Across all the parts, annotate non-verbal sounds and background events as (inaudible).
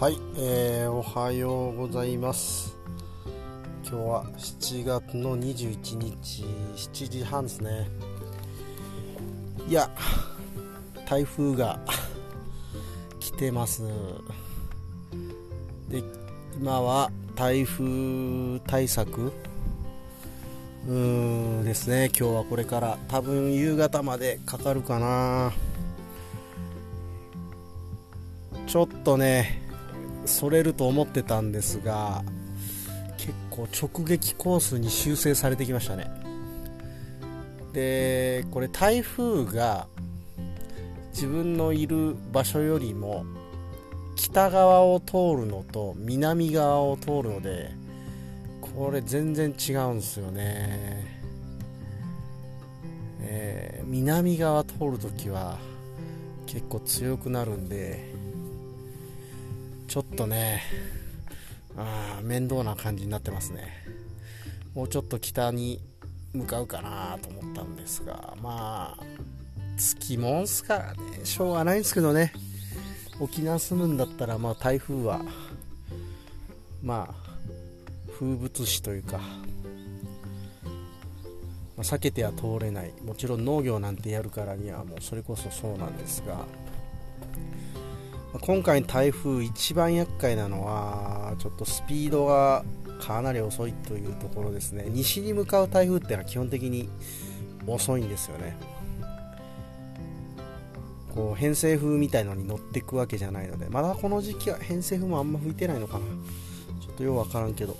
はい、えー、おはようございます。今日は7月の21日7時半ですね。いや台風が来てます。で今は台風対策うーんですね。今日はこれから多分夕方までかかるかな。ちょっとねそれると思ってたんですが結構直撃コースに修正されてきましたね。でこれ台風が自分のいる場所よりも北側を通るのと南側を通るのでこれ全然違うんですよね、えー、南側通るときは結構強くなるんでちょっとねあ面倒な感じになってますね。もうちょっと北に向かうかなと思ったんですがまあ月もんすからね。しょうがないんですけどね。沖縄住むんだったらまあ台風はまあ風物詩というか、まあ、避けては通れない。もちろん農業なんてやるからにはもうそれこそそうなんですが今回台風一番厄介なのはちょっとスピードがかなり遅いというところですね。西に向かう台風っていうのは基本的に遅いんですよね。こう偏西風みたいのに乗っていくわけじゃないのでまだこの時期は偏西風もあんま吹いてないのかな。ちょっとようわからんけど。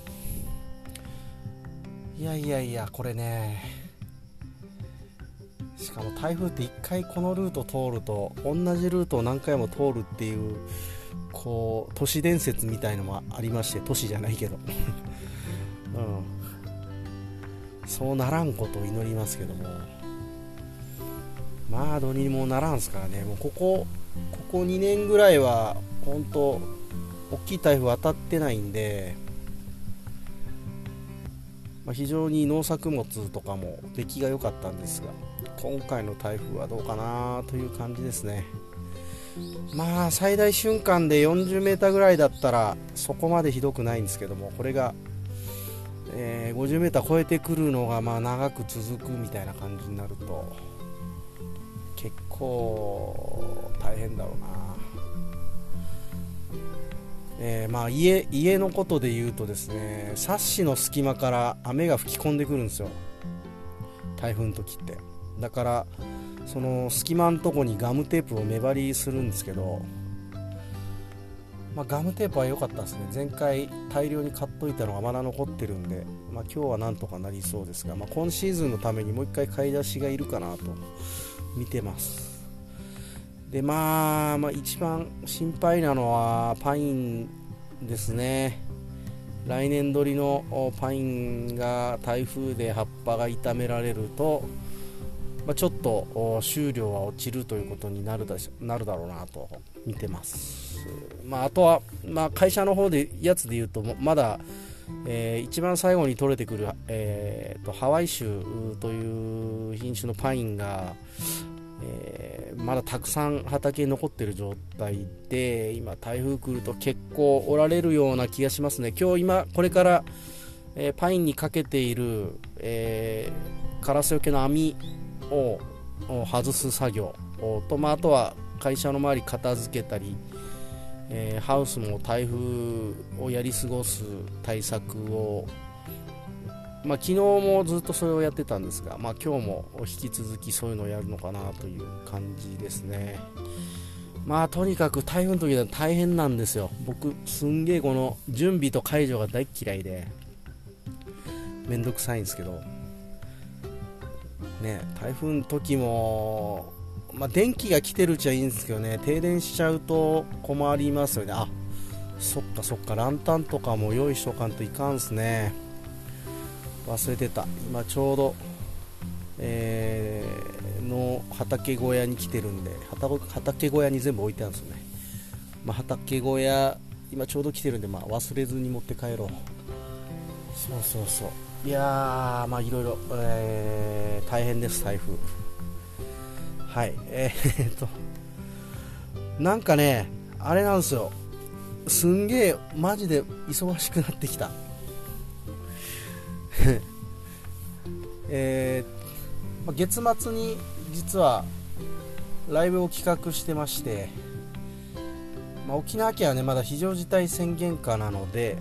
いやいやいやこれねしかも台風って1回このルート通ると同じルートを何回も通るっていうこう都市伝説みたいのもありまして都市じゃないけど、(laughs) うん、そうならんことを祈りますけども。まあどうにもならんすからね。もうここここ2年ぐらいは本当大きい台風当たってないんでまあ、非常に農作物とかも出来が良かったんですが今回の台風はどうかなという感じですね。まあ最大瞬間で 40m ぐらいだったらそこまでひどくないんですけどもこれが、え、50m 超えてくるのがまあ長く続くみたいな感じになると結構大変だろうな。えー、まあ家家のことで言うとですねサッシの隙間から雨が吹き込んでくるんですよ。台風の時って。だからその隙間のとこにガムテープを目張りするんですけど、まあ、ガムテープは良かったですね。前回大量に買っといたのがまだ残ってるんで、まあ、今日はなんとかなりそうですが、まあ、今シーズンのためにもう一回買い出しがいるかなと見てます。でまあ、まあ、一番心配なのはパインですね。来年取りのパインが台風で葉っぱが傷められると、まあ、ちょっと収量は落ちるということになるだなるだろうなと見てます、まあ、あとは、まあ、会社の方でやつで言うとまだえー、一番最後に取れてくる、えーとハワイ州という品種のパインが、えー、まだたくさん畑残ってる状態で今台風来ると結構おられるような気がしますね。今日今これから、えー、パインにかけている、えー、カラスよけの網を外す作業と、まあ、あとは会社の周り片付けたり、え、ハウスも台風をやり過ごす対策をまあ、昨日もずっとそれをやってたんですが、まあ、今日も引き続きそういうのをやるのかなという感じですね。まあとにかく台風の時は大変なんですよ。僕すんげえこの準備と解除が大嫌いでめんどくさいんですけどね台風の時もまあ、電気が来てるうちはいいんですけどね停電しちゃうと困りますよねあそっかそっかランタンとかも用意しとかんといかんすね忘れてた。今ちょうど、えー、の畑小屋に来てるんで畑小屋に全部置いてあるんですよね、まあ、畑小屋今ちょうど来てるんで、まあ、忘れずに持って帰ろう。そうそうそう。いやーまあいろいろ、えー、大変です台風はい。(laughs) えー、っとなんかねあれなんですよ。すんげえマジで忙しくなってきた。(laughs) えー、月末に実はライブを企画してまして、ま、沖縄県はねまだ非常事態宣言下なので、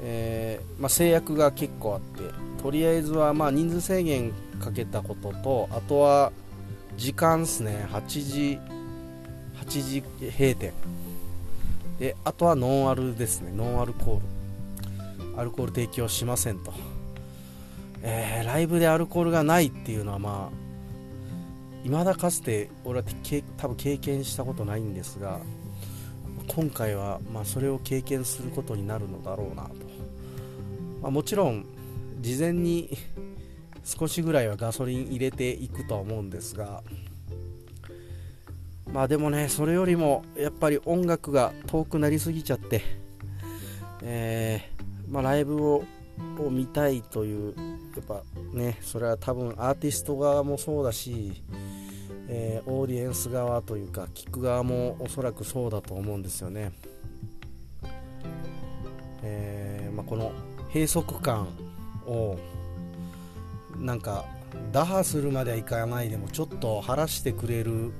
えー、ま、制約が結構あってとりあえずはま人数制限かけたこととあとは時間ですね8時8時閉店。であとはノンアルですねノンアルコール。アルコール提供しませんと、えー、ライブでアルコールがないっていうのはまあ未だかつて俺は多分経験したことないんですが今回はまあそれを経験することになるのだろうなと、まあ、もちろん事前に少しぐらいはガソリン入れていくとは思うんですがまあでもねそれよりもやっぱり音楽が遠くなりすぎちゃって、えー、まあ、ライブをを見たいというやっぱねそれは多分アーティスト側もそうだし、えー、オーディエンス側というか聞く側もおそらくそうだと思うんですよね、えー、まあ、この閉塞感をなんか打破するまではいかないでもちょっと晴らしてくれる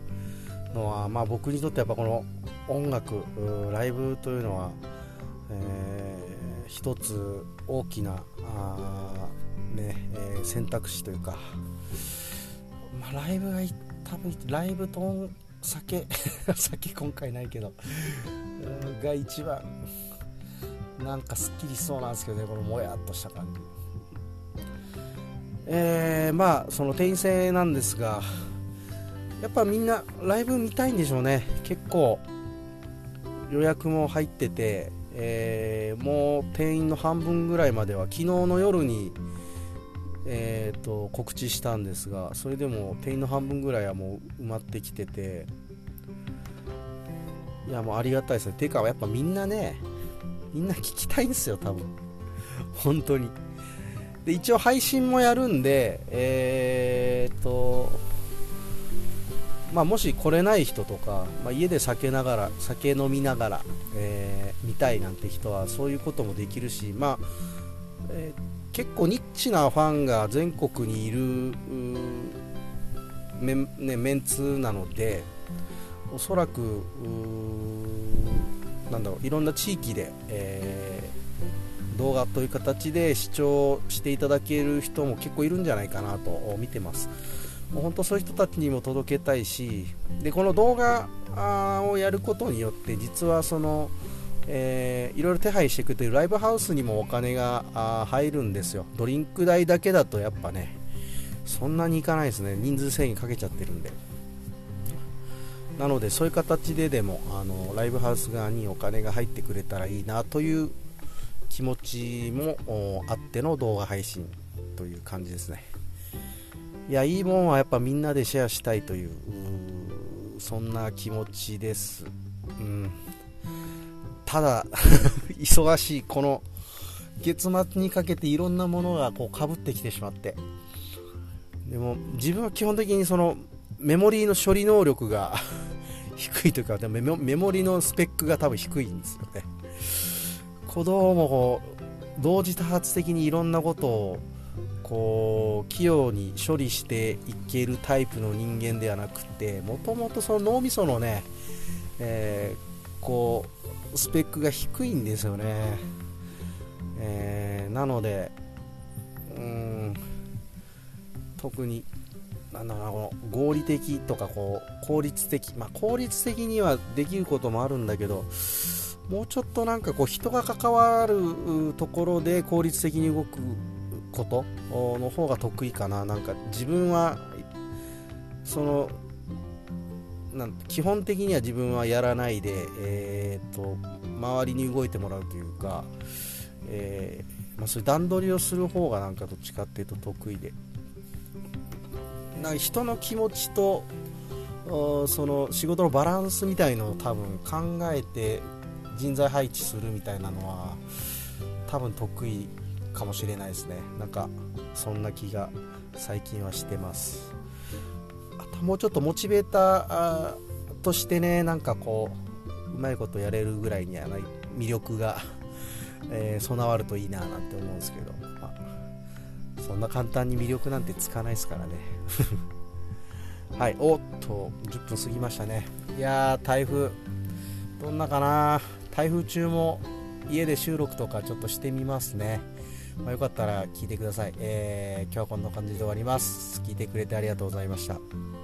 のは、まあ、僕にとってやっぱこの音楽ライブというのは、えー、一つ大きなあ、ねえー、選択肢というか、まあ、ライブが多分ライブと酒 (laughs) 酒今回ないけどが一番なんかすっきりしそうなんですけどねこのもやっとした感じ。えー、まあその定員制なんですがやっぱみんなライブ見たいんでしょうね。結構予約も入ってて、えー、もう定員の半分ぐらいまでは昨日の夜に、えーと、告知したんですがそれでも定員の半分ぐらいはもう埋まってきてていやもうありがたいですね。ていうかやっぱみんなねみんな聞きたいんですよ多分。本当に。で一応配信もやるんでえー、っとまあ、もし来れない人とか、まあ、家で酒ながら酒飲みながら、えー、見たいなんて人はそういうこともできるし、まあえー、結構ニッチなファンが全国にいるメ,、ね、メンツなのでおそらくなんだろういろんな地域で、えー、動画という形で視聴していただける人も結構いるんじゃないかなと見てます。もう本当そういう人たちにも届けたいしでこの動画をやることによって実はその、えー、いろいろ手配してくれてるライブハウスにもお金が入るんですよ。ドリンク代だけだとやっぱねそんなにいかないですね。人数制限かけちゃってるんで。なのでそういう形ででもあのライブハウス側にお金が入ってくれたらいいなという気持ちもあっての動画配信という感じですね。いやいいもんはやっぱみんなでシェアしたいというそんな気持ちです、うん、ただ (laughs) 忙しいこの月末にかけていろんなものがこうかぶってきてしまって。でも自分は基本的にそのメモリーの処理能力が (laughs) 低いというかでメモリのスペックが多分低いんですよね。子供もこう同時多発的にいろんなことをこう器用に処理していけるタイプの人間ではなくてもともとその脳みそのね、えー、こうスペックが低いんですよね、えー、なのでうん特になんだろうなこの合理的とかこう効率的、まあ、効率的にはできることもあるんだけどもうちょっとなんかこう人が関わるところで効率的に動くことの方が得意かな。なんか自分はそのなん基本的には自分はやらないで、えーと、周りに動いてもらうというか、えー、まあ、そういう段取りをする方がなんかどっちかっていうと得意で。なんか人の気持ちとその仕事のバランスみたいのを多分考えて人材配置するみたいなのは多分得意かもしれないですね。なんかそんな気が最近はしてます。あともうちょっとモチベーターとしてねなんかこううまいことやれるぐらいにはない魅力が、えー、備わるといいななんて思うんですけど、まあ、そんな簡単に魅力なんてつかないですからね。(laughs) はいおっと10分過ぎましたね。いやー台風どんなかな。台風中も家で収録とかちょっとしてみますね。まあ、よかったら聞いてください、えー、今日はこんな感じで終わります。聞いてくれてありがとうございました。